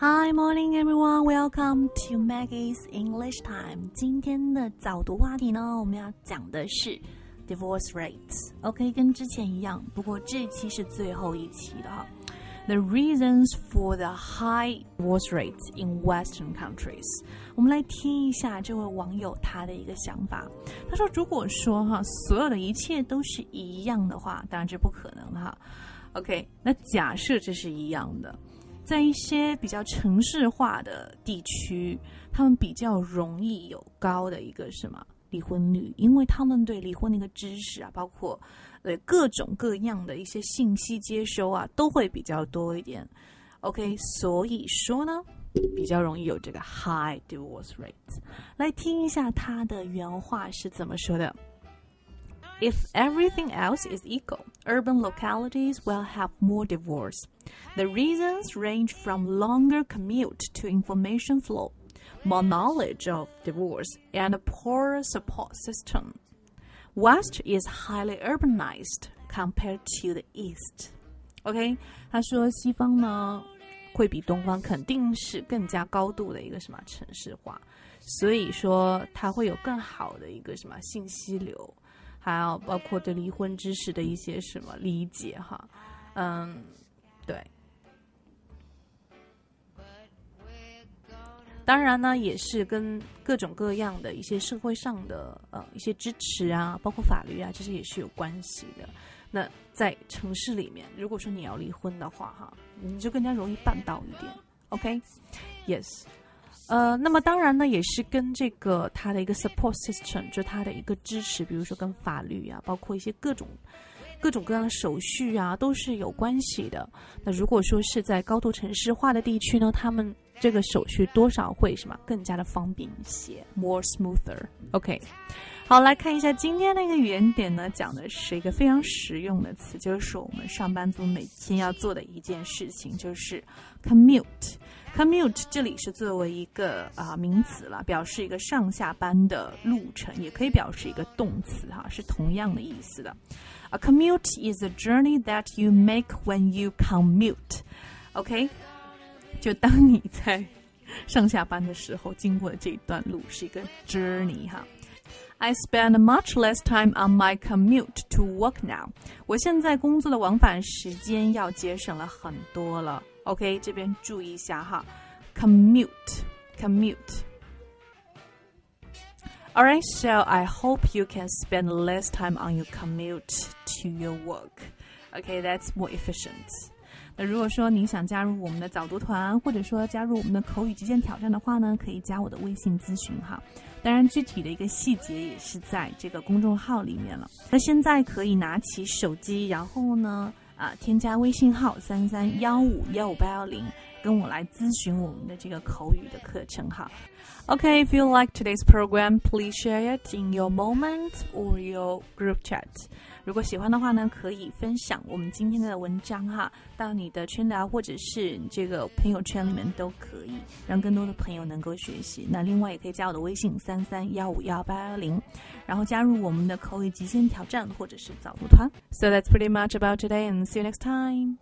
Hi, morning, everyone. Welcome to Maggie's English Time. 今天的早读话题呢，我们要讲的是 divorce rates. OK，跟之前一样，不过这期是最后一期的哈。The reasons for the high divorce rates in Western countries. 我们来听一下这位网友他的一个想法。他说：“如果说哈，所有的一切都是一样的话，当然这不可能哈。OK，那假设这是一样的。”在一些比较城市化的地区，他们比较容易有高的一个什么离婚率，因为他们对离婚的一个知识啊，包括呃各种各样的一些信息接收啊，都会比较多一点。OK，所以说呢，比较容易有这个 high divorce rate。来听一下他的原话是怎么说的。If everything else is equal, urban localities will have more divorce. The reasons range from longer commute to information flow, more knowledge of divorce, and a poorer support system. West is highly urbanized compared to the East. OK，他说西方呢会比东方肯定是更加高度的一个什么城市化，所以说它会有更好的一个什么信息流。 还有包括对离婚知识的一些什么理解哈，嗯，对。当然呢，也是跟各种各样的一些社会上的呃一些支持啊，包括法律啊，这些也是有关系的。那在城市里面，如果说你要离婚的话哈，你就更加容易办到一点。OK，Yes。呃，那么当然呢，也是跟这个它的一个 support system，就它的一个支持，比如说跟法律啊，包括一些各种各种各样的手续啊，都是有关系的。那如果说是在高度城市化的地区呢，他们这个手续多少会什么更加的方便一些，more smoother。OK，好，来看一下今天那个语言点呢，讲的是一个非常实用的词，就是我们上班族每天要做的一件事情，就是 commute。commute 这里是作为一个啊名词了，表示一个上下班的路程，也可以表示一个动词哈，是同样的意思的。A commute is a journey that you make when you commute. OK，就当你在上下班的时候经过的这一段路是一个 journey 哈。I spend much less time on my commute to work now. 我现在工作的往返时间要节省了很多了。OK，这边注意一下哈，commute，commute。Alright, so I hope you can spend less time on your commute to your work. Okay, that's more efficient. 那如果说您想加入我们的早读团，或者说加入我们的口语极限挑战的话呢，可以加我的微信咨询哈。当然，具体的一个细节也是在这个公众号里面了。那现在可以拿起手机，然后呢？啊，添加微信号三三幺五幺五八幺零，跟我来咨询我们的这个口语的课程哈。Okay, if you like today's program, please share it in your moment or your group chat. 如果喜欢的话呢，可以分享我们今天的文章哈，到你的圈聊或者是这个朋友圈里面都可以，让更多的朋友能够学习。那另外也可以加我的微信三三幺五幺八幺零，然后加入我们的口语极限挑战或者是早读团。So that's pretty much about today, and see you next time.